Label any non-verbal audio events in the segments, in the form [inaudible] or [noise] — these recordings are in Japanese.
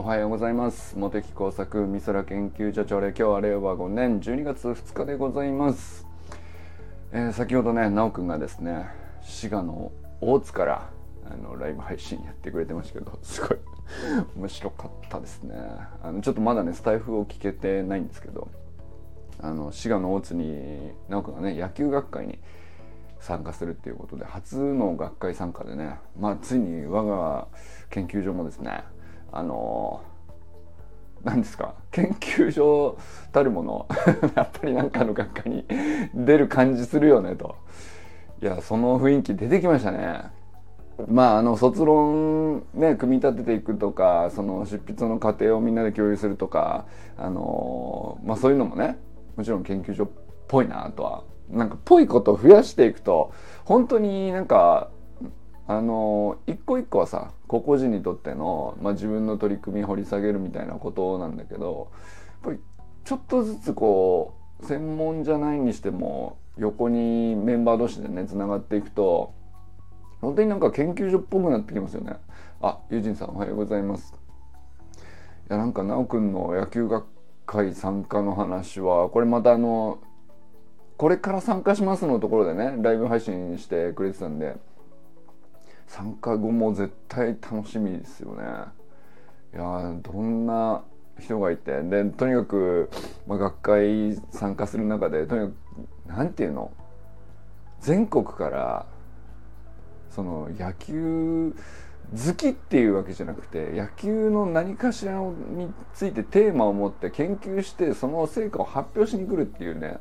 おはようございます。茂木工作美空研究所長で今日は令和5年12月2日でございます、えー、先ほどね奈くんがですね滋賀の大津からあのライブ配信やってくれてましたけどすごい面白かったですね。あのちょっとまだねスタイフを聞けてないんですけどあの滋賀の大津に奈くんがね野球学会に参加するっていうことで初の学会参加でねまあついに我が研究所もですねあの何ですか研究所たるもの [laughs] やっぱり何かの学科に [laughs] 出る感じするよねと。いやその雰囲気出てきましたね。まああの卒論ね組み立てていくとかその執筆の過程をみんなで共有するとかあのまあそういうのもねもちろん研究所っぽいなとはなんかぽいことを増やしていくと本当になんかあの一個一個はさ個々人にとっての、まあ、自分の取り組み掘り下げるみたいなことなんだけどやっぱりちょっとずつこう専門じゃないにしても横にメンバー同士でねつながっていくと本当になんか研究所っぽくなってきますよね。あ、ユジンさんおはようございます。いやなんか奈くんの野球学会参加の話はこれまたあのこれから参加しますのところでねライブ配信してくれてたんで参加後も絶対楽しみですよね。いやどんな人がいて。でとにかく、まあ、学会参加する中でとにかく何て言うの？全国からその野球好きっていうわけじゃなくて野球の何かしらについてテーマを持って研究してその成果を発表しに来るっていうね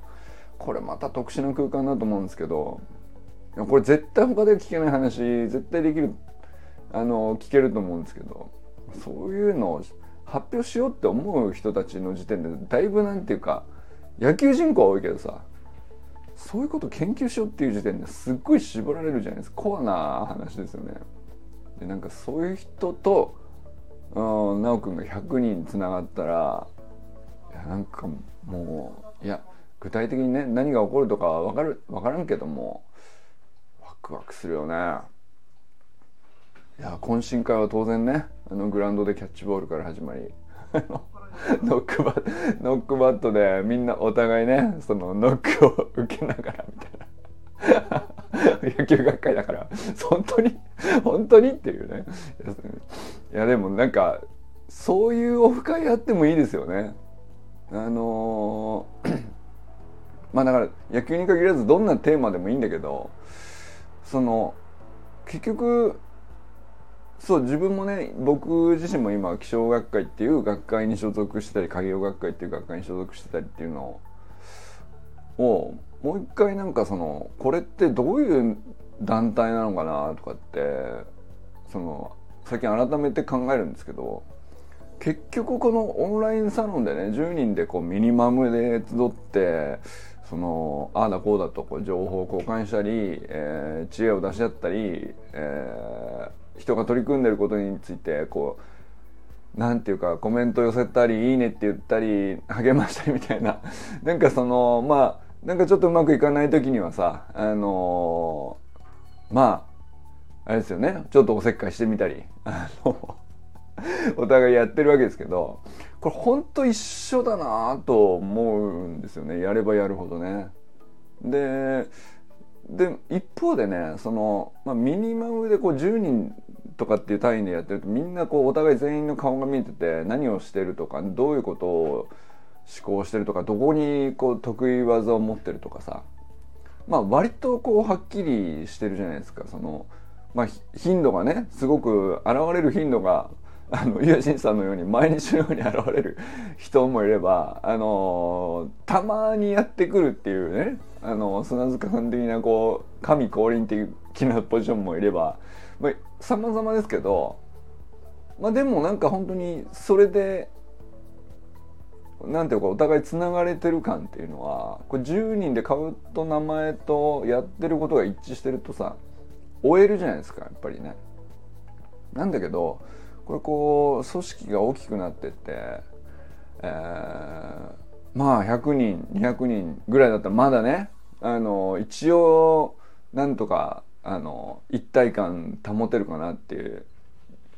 これまた特殊な空間だと思うんですけどこれ絶対他で聞けない話絶対できるあの聞けると思うんですけどそういうのを発表しようって思う人たちの時点でだいぶなんていうか野球人口は多いけどさそういうこと研究しようっていう時点ですっごい絞られるじゃないですかコアな話ですよね。でなんかそういう人と奈くんが100人つながったらいやなんかもういや具体的にね何が起こるとかは分かる分からんけどもクワクするよね。いや懇親会は当然ねあのグラウンドでキャッチボールから始まり [laughs] ノックバノックバットでみんなお互いねそのノックを受けながらみたいな。[laughs] 野球学会だから本当に本当にっていうね。いやでもなんかそういうオフ会あってもいいですよね。あのー、まあだから野球に限らずどんなテーマでもいいんだけどその結局そう自分もね僕自身も今気象学会っていう学会に所属したり影業学会っていう学会に所属してたりっていうのをもう一回なんかそのこれってどういう団体なのかなとかってその最近改めて考えるんですけど結局このオンラインサロンでね10人でこうミニマムで集ってそのああだこうだとこう情報を交換したり、えー、知恵を出し合ったり、えー、人が取り組んでることについてこうなんていうかコメント寄せたり「いいね」って言ったり励ましたりみたいな。[laughs] なんかそのまあなんかちょっとうまくいかない時にはさあのー、まああれですよね。ちょっとおせっかいしてみたり。あのお互いやってるわけですけどこれほんと一緒だなと思うんですよね。やればやるほどね。でで一方でねその、まあ、ミニマムでこう10人とかっていう単位でやってるとみんなこうお互い全員の顔が見えてて何をしてるとかどういうことを思考してるとかどこにこう得意技を持ってるとかさ。まあ割とこうはっきりしてるじゃないですか。その、まあ、頻度がねすごく現れる頻度があのユージンさんのように毎日のように現れる人もいればあのたまにやってくるっていうねあの砂塚さん的なこう神降臨的なポジションもいれば、まあ、様々ですけどまあでもなんか本当にそれでなんていうかお互いつながれてる感っていうのはこれ10人で顔と名前とやってることが一致してるとさ終えるじゃないですかやっぱりね。なんだけどこれこう組織が大きくなってって、えー、まあ100人200人ぐらいだったらまだねあの一応なんとかあの一体感保てるかなっていう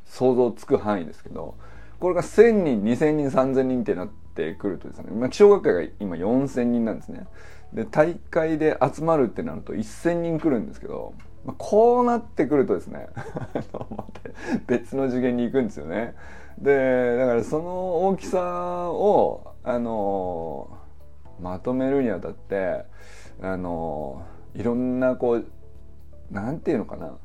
想像つく範囲ですけどこれが1000人2000人3000人ってなってくるとですね、まあ、気象学会が今4000人なんですね。で大会で集まるってなると1000人来るんですけど、まあ、こうなってくるとですね [laughs] 別の次元に行くんですよね。でだからその大きさをあのまとめるにあたってあのいろんなこうなんていうのかな。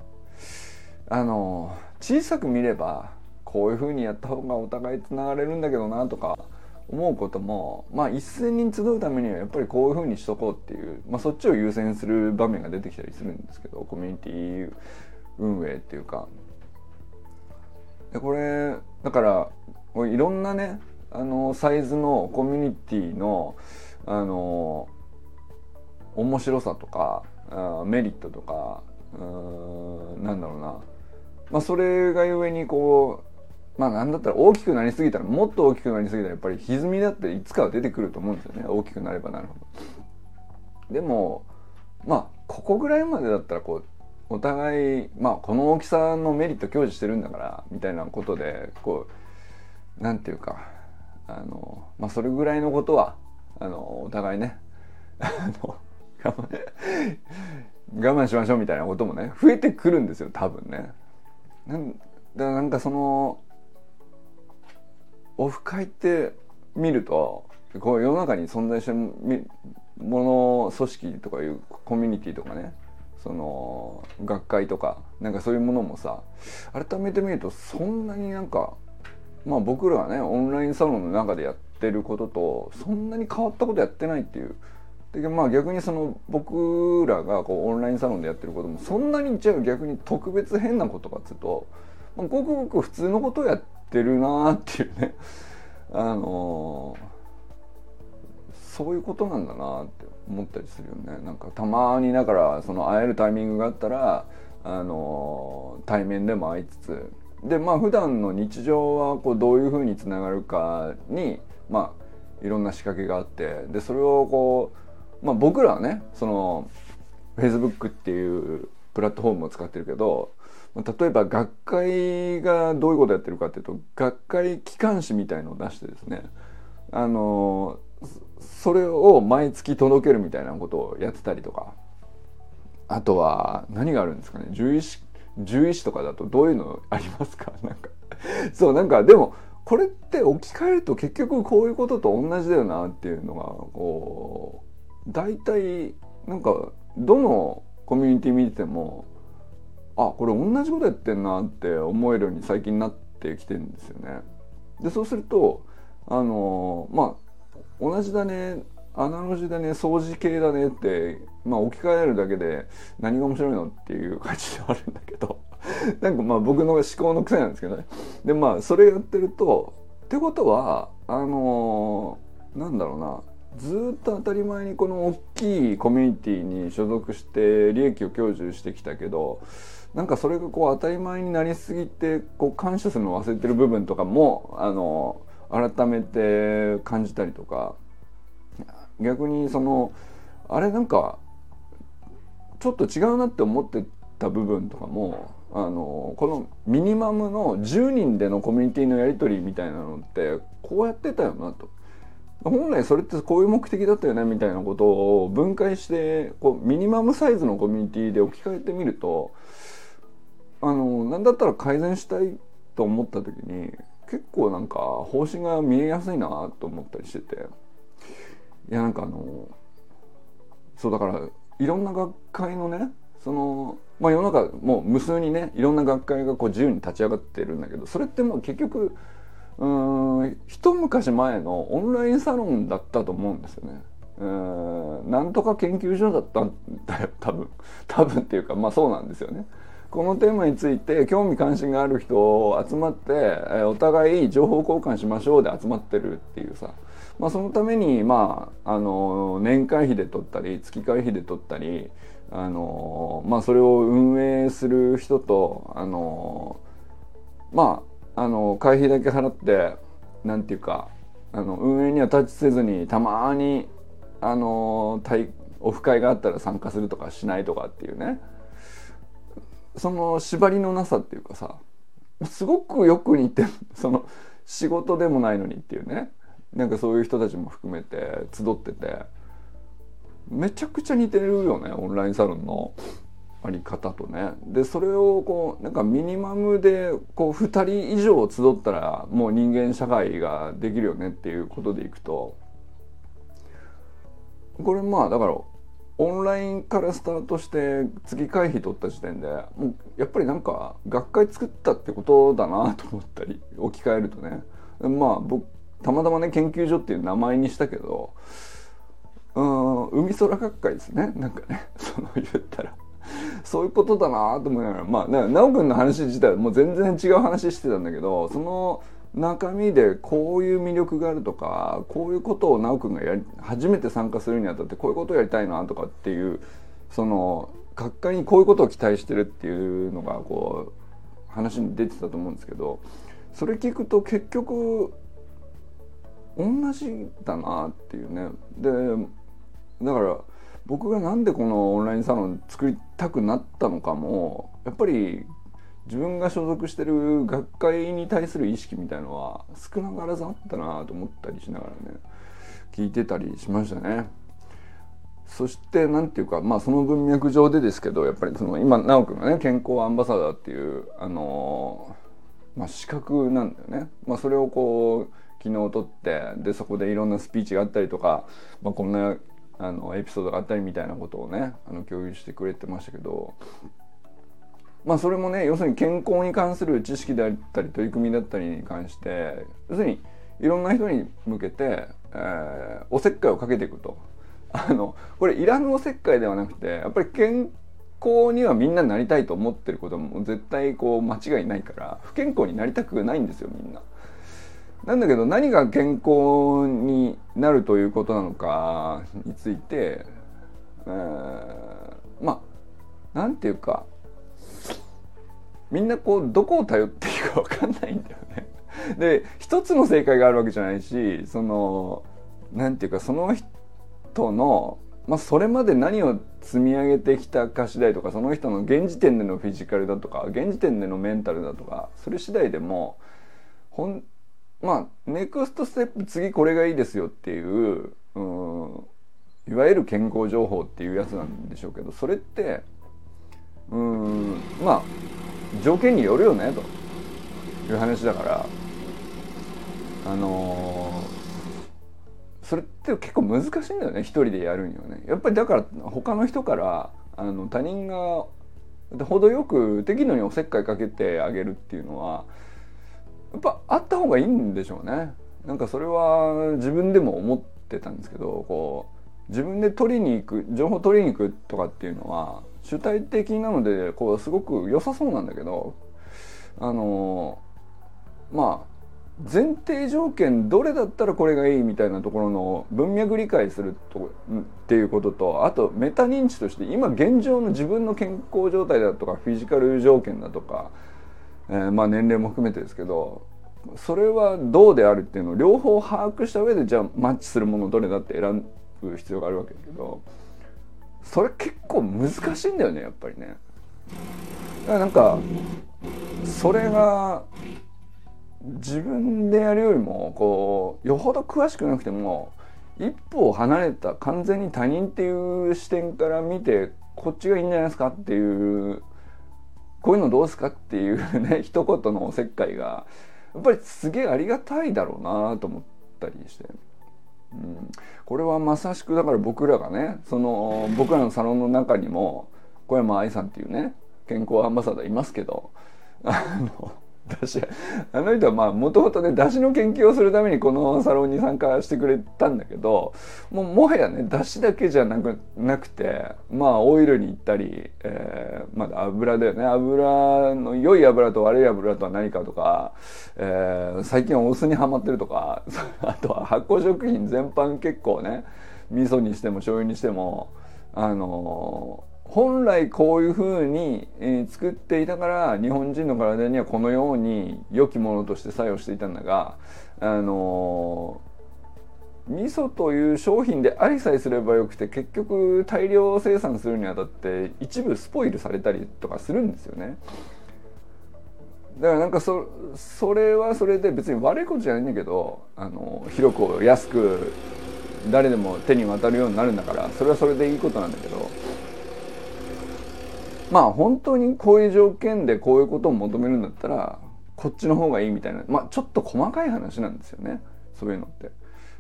あの小さく見ればこういうふうにやった方がお互いつながれるんだけどなとか思うこともまあ一斉に集うためにはやっぱりこういうふうにしとこうっていう、まあ、そっちを優先する場面が出てきたりするんですけどコミュニティ運営っていうか。でこれだからいろんなねあのサイズのコミュニティのあの面白さとかあメリットとかうんなんだろうな。まあそれがゆえにこうまあなんだったら大きくなりすぎたらもっと大きくなりすぎたらやっぱり歪みだっていつかは出てくると思うんですよね大きくなればなるほど。でもまあここぐらいまでだったらこうお互いまあこの大きさのメリット享受してるんだからみたいなことでこうなんていうかあのまあそれぐらいのことはあのお互いね我慢しましょうみたいなこともね増えてくるんですよ多分ね。なんだなんかそのオフ会って見るとこう世の中に存在してるもの組織とかいうコミュニティとかねその学会とかなんかそういうものもさ改めて見るとそんなになんかまあ僕らはねオンラインサロンの中でやってることとそんなに変わったことやってないっていう。でまあ逆にその僕らがこうオンラインサロンでやってることもそんなにじゃあ逆に特別変なことかっつうと、まあ、ごくごく普通のことをやってるなっていうね。あのー、そういうことなんだなって思ったりするよね。なんかたまにだからその会えるタイミングがあったらあのー、対面でも会いつつ。でまあ普段の日常はこうどういうふうにつながるかにまあいろんな仕掛けがあって。でそれをこうまあ、僕らはねその Facebook っていうプラットフォームを使ってるけど例えば学会がどういうことやってるかっていうと学会機関誌みたいのを出してですねあのそれを毎月届けるみたいなことをやってたりとかあとは何があるんですかね獣医師獣医師とかだとどういうのありますか？[laughs] なんかそうなんかでもこれって置き換えると結局こういうことと同じだよなっていうのがこう大体なんかどのコミュニティ見ててもあこれ同じことやってんなって思えるように最近なってきてるんですよね。でそうするとあのまあ同じだねアナロジーだね掃除系だねって、まあ、置き換えるだけで何が面白いのっていう感じではあるんだけど [laughs] なんかまあ僕の思考の癖なんですけどねでまあそれやってるとってことはあのー、なんだろうなずっと当たり前にこの大きいコミュニティに所属して利益を享受してきたけどなんかそれがこう当たり前になりすぎてこう感謝するのを忘れてる部分とかもあの改めて感じたりとか逆にそのあれなんかちょっと違うなって思ってた部分とかもあのこのミニマムの10人でのコミュニティのやり取りみたいなのってこうやってたよなと。本来それってこういう目的だったよねみたいなことを分解してこうミニマムサイズのコミュニティで置き換えてみるとあの何だったら改善したいと思った時に結構なんか方針が見えやすいなと思ったりしてていやなんかあのそうだからいろんな学会のねそのまあ世の中もう無数にねいろんな学会がこう自由に立ち上がってるんだけどそれってもう結局うん一昔前のオンラインサロンだったと思うんですよね。うんなんとか研究所だったんだよ多分多分っていうかまあそうなんですよね。このテーマについて興味関心がある人を集まって、お互い情報交換しましょうで集まってるっていうさ、まあ、そのために、まあ、あの年会費で取ったり月会費で取ったりあの、まあ、それを運営する人とあのまああの会費だけ払ってなんていうかあの運営にはタッチせずにたまにあのオフ会があったら参加するとかしないとかっていうね。その縛りのなさっていうかさすごくよく似て [laughs] その仕事でもないのにっていうね。なんかそういう人たちも含めて集ってて。めちゃくちゃ似てるよねオンラインサロンのあり方とね。でそれをこうなんかミニマムでこう2人以上集ったらもう人間社会ができるよねっていうことでいくと。これまあだからオンラインからスタートして月会費取った時点でもうやっぱりなんか学会作ったってことだなと思ったり [laughs] 置き換えるとね。まあ僕たまたまね研究所っていう名前にしたけどうん海空学会ですね。なんかね [laughs] その言ったら。そういうことだなと思いながら。まあね奈くんの話自体はもう全然違う話してたんだけどその中身でこういう魅力があるとかこういうことを奈くんがやり初めて参加するにあたってこういうことをやりたいなとかっていうその学会にこういうことを期待してるっていうのがこう話に出てたと思うんですけどそれ聞くと結局同じだなっていうね。でだから僕がなんでこのオンラインサロン作りたくなったのかもやっぱり自分が所属してる学会に対する意識みたいのは少なからずあったなと思ったりしながらね聞いてたりしましたね。そして何ていうかまあその文脈上でですけどやっぱりその今直くんがね健康アンバサダーっていうあのまあ資格なんだよね。まあ、それをこう昨日取ってでそこでいろんなスピーチがあったりとか、まあ、こんなあのエピソードがあったりみたいなことをねあの共有してくれてましたけどまあそれもね要するに健康に関する知識であったり取り組みだったりに関して要するにいろんな人に向けて、えー、おせっかいをかけていくと。[laughs] あのこれいらぬおせっかいではなくてやっぱり健康にはみんななりたいと思ってることも絶対こう間違いないから不健康になりたくないんですよみんな。なんだけど何が健康になるということなのかについて、えー、まあなんていうかみんなこうどこを頼っていいか分かんないんだよね。[laughs] で一つの正解があるわけじゃないしそのなんていうかその人の、まあ、それまで何を積み上げてきたか次第とかその人の現時点でのフィジカルだとか現時点でのメンタルだとかそれ次第でもほんまあネクストステップ次これがいいですよっていううんいわゆる健康情報っていうやつなんでしょうけどそれってうんまあ条件によるよねと。いう話だから。あのー、それって結構難しいんだよね一人でやるにはね。やっぱりだから他の人からあの他人が程よく適度におせっかいかけてあげるっていうのはやっぱあった方がいいんでしょうね。なんかそれは自分でも思ってたんですけどこう自分で取りに行く情報取りに行くとかっていうのは主体的なのでこうすごく良さそうなんだけどあのまあ前提条件どれだったらこれがいいみたいなところの文脈理解するとっていうこととあとメタ認知として今現状の自分の健康状態だとかフィジカル条件だとか、えー、まあ年齢も含めてですけどそれはどうであるっていうのを両方把握した上でじゃあマッチするものどれだって選ぶ必要があるわけだけど。それ結構難しいんだよねやっぱりね。だからなんかそれが自分でやるよりもこうよほど詳しくなくても一歩離れた完全に他人っていう視点から見てこっちがいいんじゃないですかっていうこういうのどうすかっていうね [laughs] 一言のおせっかいがやっぱりすげえありがたいだろうなと思ったりして。うん、これはまさしくだから僕らがねその僕らのサロンの中にも小山愛さんっていうね健康アンバサダーいますけどあの私あの人はまあもともとね出汁の研究をするためにこのサロンに参加してくれたんだけどもうもはやね出汁だけじゃなくなくてまあオイルに行ったり、えー、まだ油だよね。油の良い油と悪い油とは何かとか、えー、最近はお酢にはまってるとか [laughs] あとは発酵食品全般結構ね味噌にしても醤油にしてもあのー本来こういうふうに、えー、作っていたから日本人の体にはこのように良きものとして作用していたんだがあの、味噌という商品でありさえすればよくて結局大量生産するにあたって一部スポイルされたりとかするんですよね。だからなんかそそれはそれで別に悪いことじゃないんだけどあの広く安く誰でも手に渡るようになるんだからそれはそれでいいことなんだけどまあ本当にこういう条件でこういうことを求めるんだったらこっちの方がいいみたいなまあちょっと細かい話なんですよねそういうのって。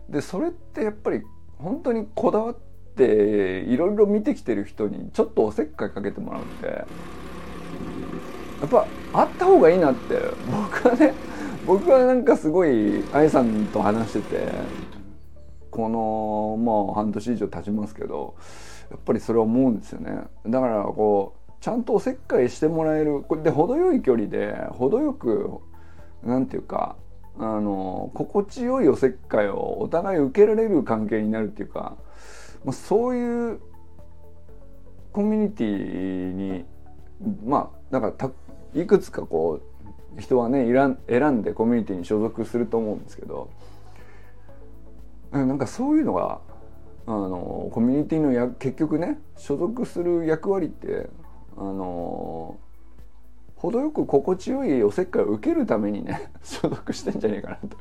でそれってやっぱり本当にこだわっていろいろ見てきてる人にちょっとおせっかいかけてもらうってやっぱあった方がいいなって僕はね僕はなんかすごい愛さんと話しててこのもう半年以上経ちますけどやっぱりそれは思うんですよねだからこうちゃんとおせっかいしてもらえる。これで程よい距離で程よくなんていうかあの心地よいおせっかいをお互い受けられる関係になるっていうか、まあ、そういうコミュニティにまあだからいくつかこう人はね選んでコミュニティに所属すると思うんですけどなんかそういうのがあのコミュニティのや結局ね所属する役割ってあの程よく心地よいおせっかいを受けるためにね [laughs] 所属してんじゃねえかなと。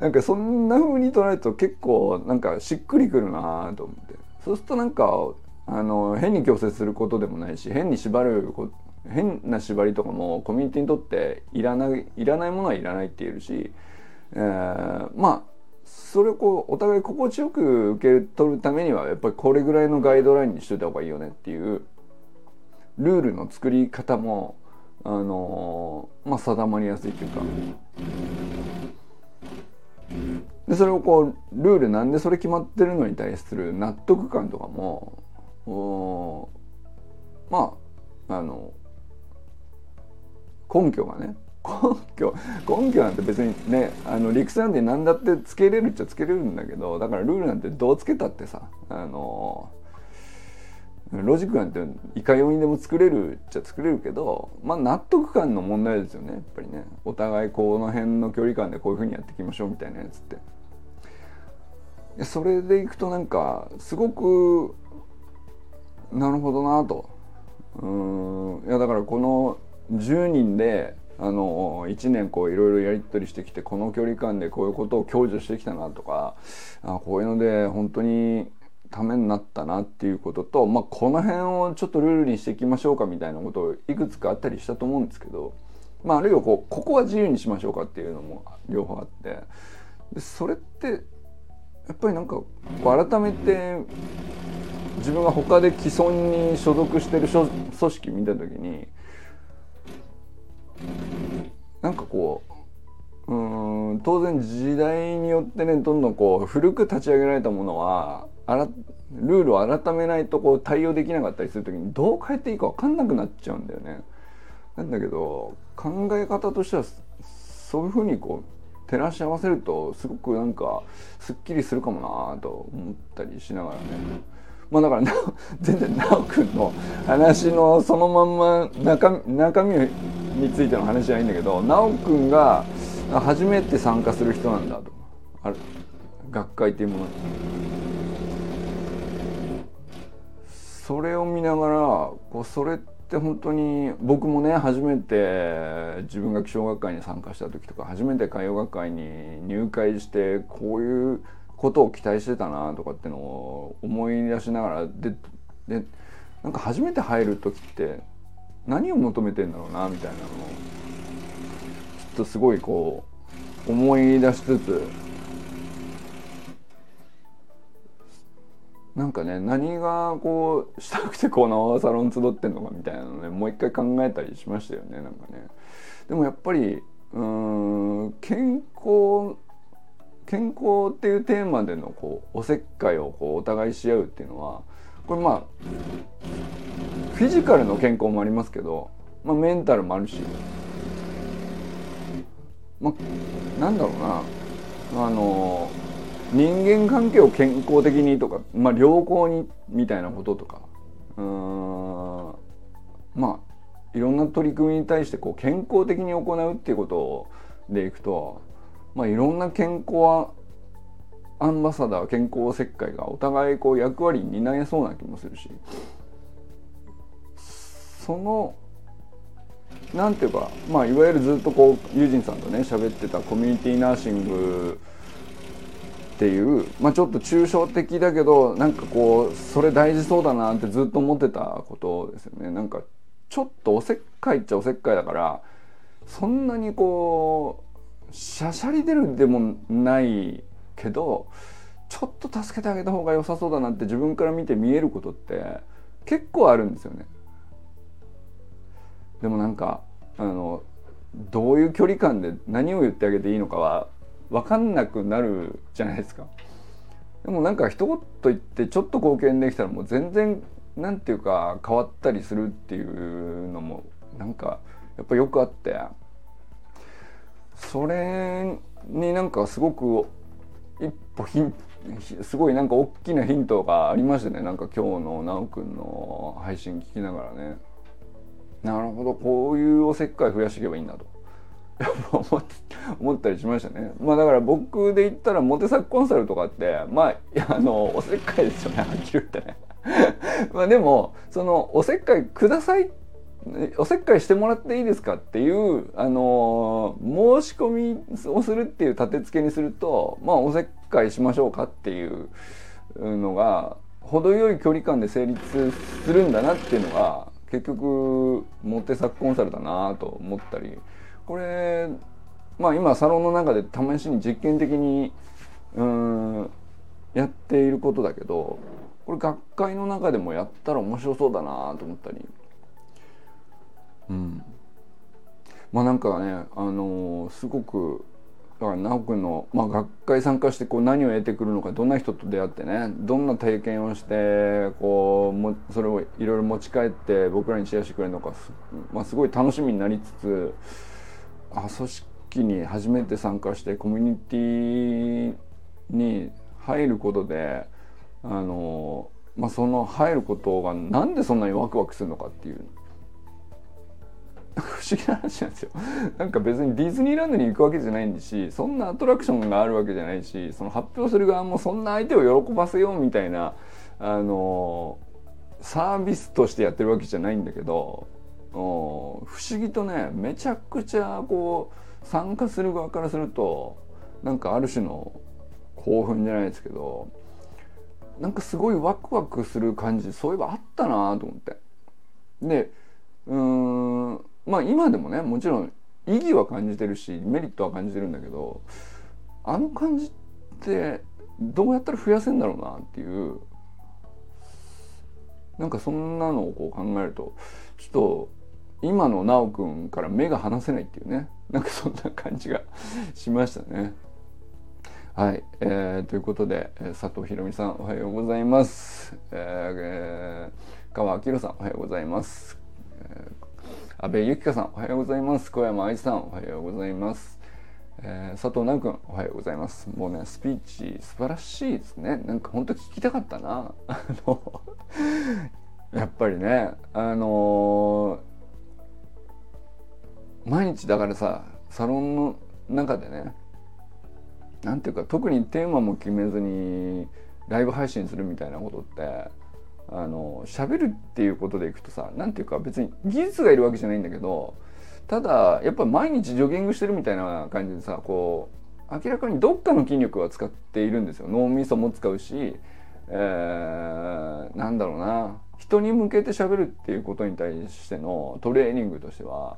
なんかそんな風に捉えると結構なんかしっくりくるなと思って。そうするとなんかあの変に強制することでもないし変に縛る変な縛りとかもコミュニティにとっていらないいらないものはいらないって言えるし、えー、まあそれをこうお互い心地よく受け取るためにはやっぱりこれぐらいのガイドラインにしといた方がいいよねっていうルールの作り方もあのまあ定まりやすいというか。でそれをこうルールなんでそれ決まってるのに対する納得感とかもまああの根拠がね [laughs] 根拠根拠なんて別にねあの理屈なんて何だってつけれるっちゃつけれるんだけどだからルールなんてどうつけたってさあのロジックなんていかようにでも作れるっちゃ作れるけどまあ納得感の問題ですよね。やっぱりね。お互いこの辺の距離感でこういうふうにやっていきましょうみたいなやつって。それでいくとなんかすごくなるほどなと。うん。いやだからこの10人であの1年こういろいろやり取りしてきてこの距離感でこういうことを享受してきたなとかあこういうので本当にためになったなっていうことと、まあ、この辺をちょっとルールにしていきましょうかみたいなことをいくつかあったりしたと思うんですけど、まあ、あるいはこうここは自由にしましょうかっていうのも両方あってでそれってやっぱりなんか改めて自分が他で既存に所属してる組織見た時になんかこううん当然時代によってねどんどんこう古く立ち上げられたものはあらルールを改めないとこう対応できなかったりする時にどう変えていいか分かんなくなっちゃうんだよね。なんだけど考え方としてはそういうふうにこう照らし合わせるとすごくなんかすっきりするかもなと思ったりしながらね。まあだから全然奈くんの話のそのまんま中中身についての話じゃないんだけど奈くんが初めて参加する人なんだとある学会っていうものに。それを見ながらこうそれって本当に僕もね初めて自分が気象学会に参加した時とか初めて海洋学会に入会してこういうことを期待してたなとかってのを思い出しながらででなんか初めて入る時って何を求めてんだろうなみたいなのをちょっとすごいこう思い出しつつなんかね何がこうしたくてこのサロン集ってんのかみたいなのねもう一回考えたりしましたよねなんかね。でもやっぱりうん健康健康っていうテーマでのこうおせっかいをこうお互いし合うっていうのはこれまあフィジカルの健康もありますけど、まあ、メンタルもあるし、まあ、なんだろうなあの人間関係を健康的にとか、まあ、良好にみたいなこととか。うん。まあいろんな取り組みに対してこう健康的に行うっていうことでいくと、まあ、いろんな健康アンバサダー健康切開がお互いこう役割に担えそうな気もするし。そのなんていうかまあいわゆるずっとこうユージンさんとね喋ってたコミュニティナーシングっていう、まあ、ちょっと抽象的だけどなんかこうそれ大事そうだなってずっと思ってたことですよねなんかちょっとおせっかいっちゃおせっかいだからそんなにこうしゃしゃり出るでもないけどちょっと助けてあげた方が良さそうだなって自分から見て見えることって結構あるんですよね。でもなんかあのどういう距離感で何を言ってあげていいのかは分かんなくなるじゃないですか。でもなんか一言言ってちょっと貢献できたらもう全然なんていうか変わったりするっていうのもなんかやっぱよくあって。それになんかすごく一歩ヒンすごいなんか大きなヒントがありましたね。なんか今日の奈くんの配信聞きながらね。なるほどこういうおせっかい増やしていけばいいんだと。[laughs] 思ったりしましたね。まあだから僕で言ったらモテ作コンサルとかってまああのおせっかいですよねはっきり言ってね。[laughs] まあでもそのおせっかいくださいおせっかいしてもらっていいですかっていうあの申し込みをするっていう立て付けにするとまあおせっかいしましょうかっていうのが程よい距離感で成立するんだなっていうのが結局モテ作コンサルだなと思ったりこれまあ今サロンの中で試しに実験的にうんやっていることだけどこれ学会の中でもやったら面白そうだなと思ったり。うん。まあなんかねあのー、すごくだから直くんの、まあ、学会参加してこう何を得てくるのかどんな人と出会ってねどんな体験をしてこうもそれをいろいろ持ち帰って僕らにシェアしてくれるのか、まあ、すごい楽しみになりつつあ組織に初めて参加してコミュニティに入ることであの、まあ、その入ることがなんでそんなにワクワクするのかっていう。不思議な話なんですよ。なんか別にディズニーランドに行くわけじゃないんしそんなアトラクションがあるわけじゃないしその発表する側もそんな相手を喜ばせようみたいなあのサービスとしてやってるわけじゃないんだけど不思議とねめちゃくちゃこう参加する側からするとなんかある種の興奮じゃないですけどなんかすごいワクワクする感じそういえばあったなと思って。でうんまあ今でもねもちろん意義は感じてるしメリットは感じてるんだけどあの感じってどうやったら増やせんだろうなっていうなんかそんなのをこう考えるとちょっと今の奈くんから目が離せないっていうね。なんかそんな感じが [laughs] しましたね。はい、えー、ということで佐藤ひろみさんおはようございます。えー、川明さんおはようございます。えー安倍由紀香さんおはようございます。小山愛さんおはようございます、えー、佐藤直君おはようございます。もうねスピーチ素晴らしいですね。なんか本当聞きたかったな。[laughs] あのやっぱりねあのー、毎日だからさサロンの中でねなんていうか特にテーマも決めずにライブ配信するみたいなことってあの喋るっていうことでいくとさ何ていうか別に技術がいるわけじゃないんだけどただやっぱり毎日ジョギングしてるみたいな感じでさこう明らかにどっかの筋力は使っているんですよ。脳みそも使うし、えー、なんだろうな。人に向けて喋るっていうことに対してのトレーニングとしては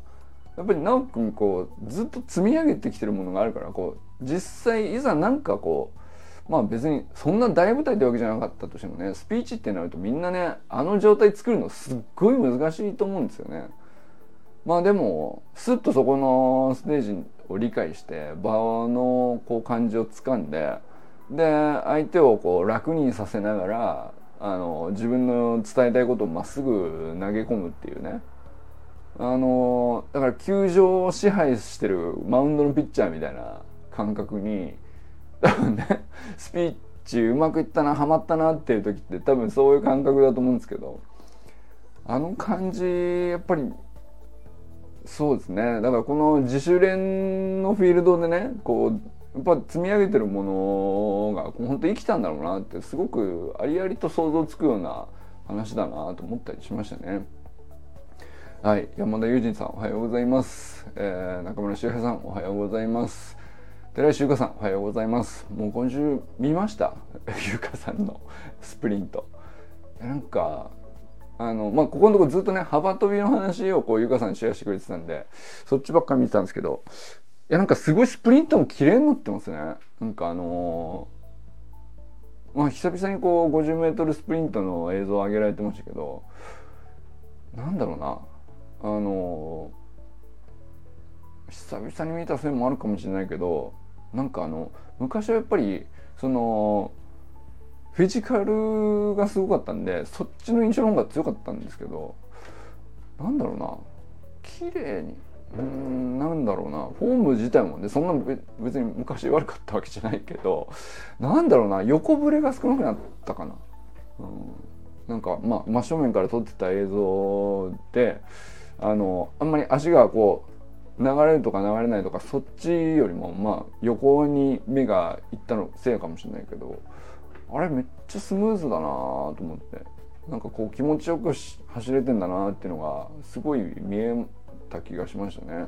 やっぱり直くんこうずっと積み上げてきてるものがあるからこう実際いざなんかこうまあ別にそんな大舞台ってわけじゃなかったとしてもねスピーチってなるとみんなねあの状態作るのすっごい難しいと思うんですよね。まあでもスッとそこのステージを理解して場のこう感じをつかんでで相手をこう楽にさせながらあの自分の伝えたいことをまっすぐ投げ込むっていうねあのだから球場を支配してるマウンドのピッチャーみたいな感覚に多分ね [laughs] スピーチうまくいったなハマったなっていう時って多分そういう感覚だと思うんですけどあの感じやっぱりそうですねだからこの自主練のフィールドでねこうやっぱ積み上げてるものが本当生きたんだろうなってすごくありありと想像つくような話だなと思ったりしましたね。はい。山田裕二さんおはようございます、えー、中村修平さんおはようございます。寺井修香さんおはようございます。もう今週見ました？[laughs] 優香さんの [laughs] スプリント。なんかあのまあここのとこずっとね幅跳びの話をこう優香さんにシェアしてくれてたんでそっちばっかり見てたんですけどいやなんかすごいスプリントも綺麗になってますね。なんかあのー、まあ久々にこう 50m スプリントの映像を上げられてましたけどなんだろうな。あの、久々に見たせいもあるかもしれないけどなんかあの昔はやっぱりそのフィジカルがすごかったんでそっちの印象の方が強かったんですけどなんだろうな綺麗にうんなんだろうなフォーム自体もねそんな別に昔悪かったわけじゃないけどなんだろうな横ぶれが少なくなったかな、うん、なんかまあ真正面から撮ってた映像であのあんまり足がこう流れるとか流れないとかそっちよりもまあ横に目がいったのせいかもしれないけどあれめっちゃスムーズだなと思ってなんかこう気持ちよく走れてんだなっていうのがすごい見えた気がしましたね。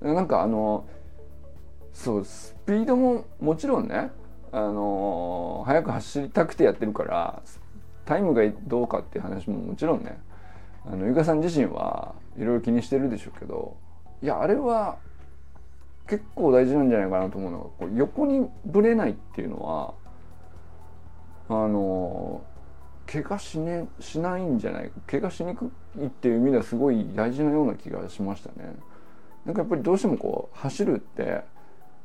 なんかあのそうスピードももちろんねあの速く走りたくてやってるからタイムがどうかっていう話ももちろんねあのゆかさん自身はいろいろ気にしてるでしょうけどいやあれは結構大事なんじゃないかなと思うのがこう横にぶれないっていうのはあの怪我し,、ね、しないんじゃない怪我しにくいっていう意味ではすごい大事なような気がしましたね。なんかやっぱりどうしてもこう走るって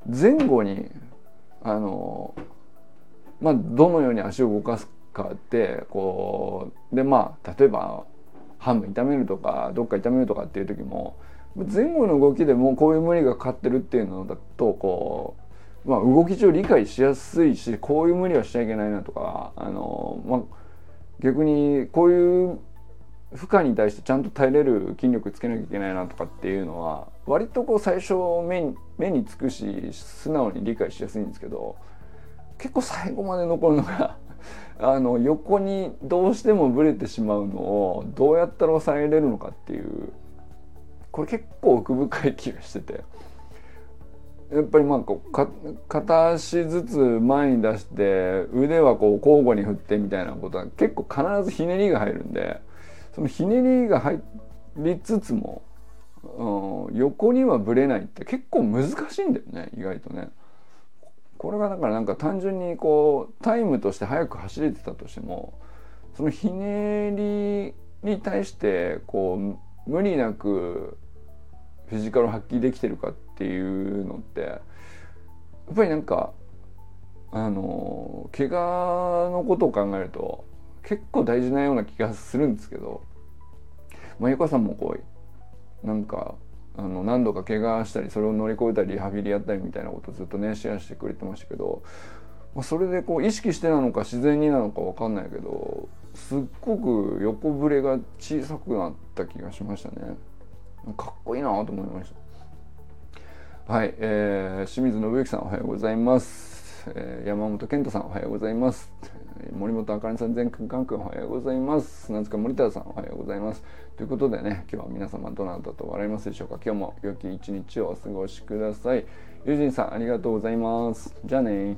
前後にあのまあどのように足を動かすかってこうでまあ例えばハム痛めるとかどっか痛めるとかっていう時も前後の動きでもこういう無理がかかってるっていうのだとこう、まあ、動き上理解しやすいしこういう無理はしちゃいけないなとかあの、まあ、逆にこういう負荷に対してちゃんと耐えれる筋力つけなきゃいけないなとかっていうのは割とこう最初目に目につくし素直に理解しやすいんですけど結構最後まで残るのがあの横にどうしてもブレてしまうのをどうやったら抑えれるのかっていうこれ結構奥深い気がしててやっぱりまあこう片足ずつ前に出して腕はこう交互に振ってみたいなことは結構必ずひねりが入るんでそのひねりが入りつつも、うん、横にはぶれないって結構難しいんだよね意外とね。これがだからなんか単純にこうタイムとして速く走れてたとしてもそのひねりに対してこう無理なくフィジカルを発揮できてるかっていうのってやっぱりなんかあの怪我のことを考えると結構大事なような気がするんですけど、まあ、ゆかさんもこうなんかあの何度か怪我したりそれを乗り越えたりリハビリやったりみたいなことをずっとねシェアしてくれてましたけど、まあ、それでこう意識してなのか自然になのか分かんないけどすっごく横ぶれが小さくなった気がしましたね。かっこいいなと思いました。はい、えー、清水信之さんおはようございます、えー、山本健太さんおはようございます。森本あかねさん全くんかんくんおはようございます。砂塚森田さんおはようございます。ということでね今日は皆様どなたと笑いますでしょうか。今日も良き一日をお過ごしください。友人さんありがとうございます。じゃあね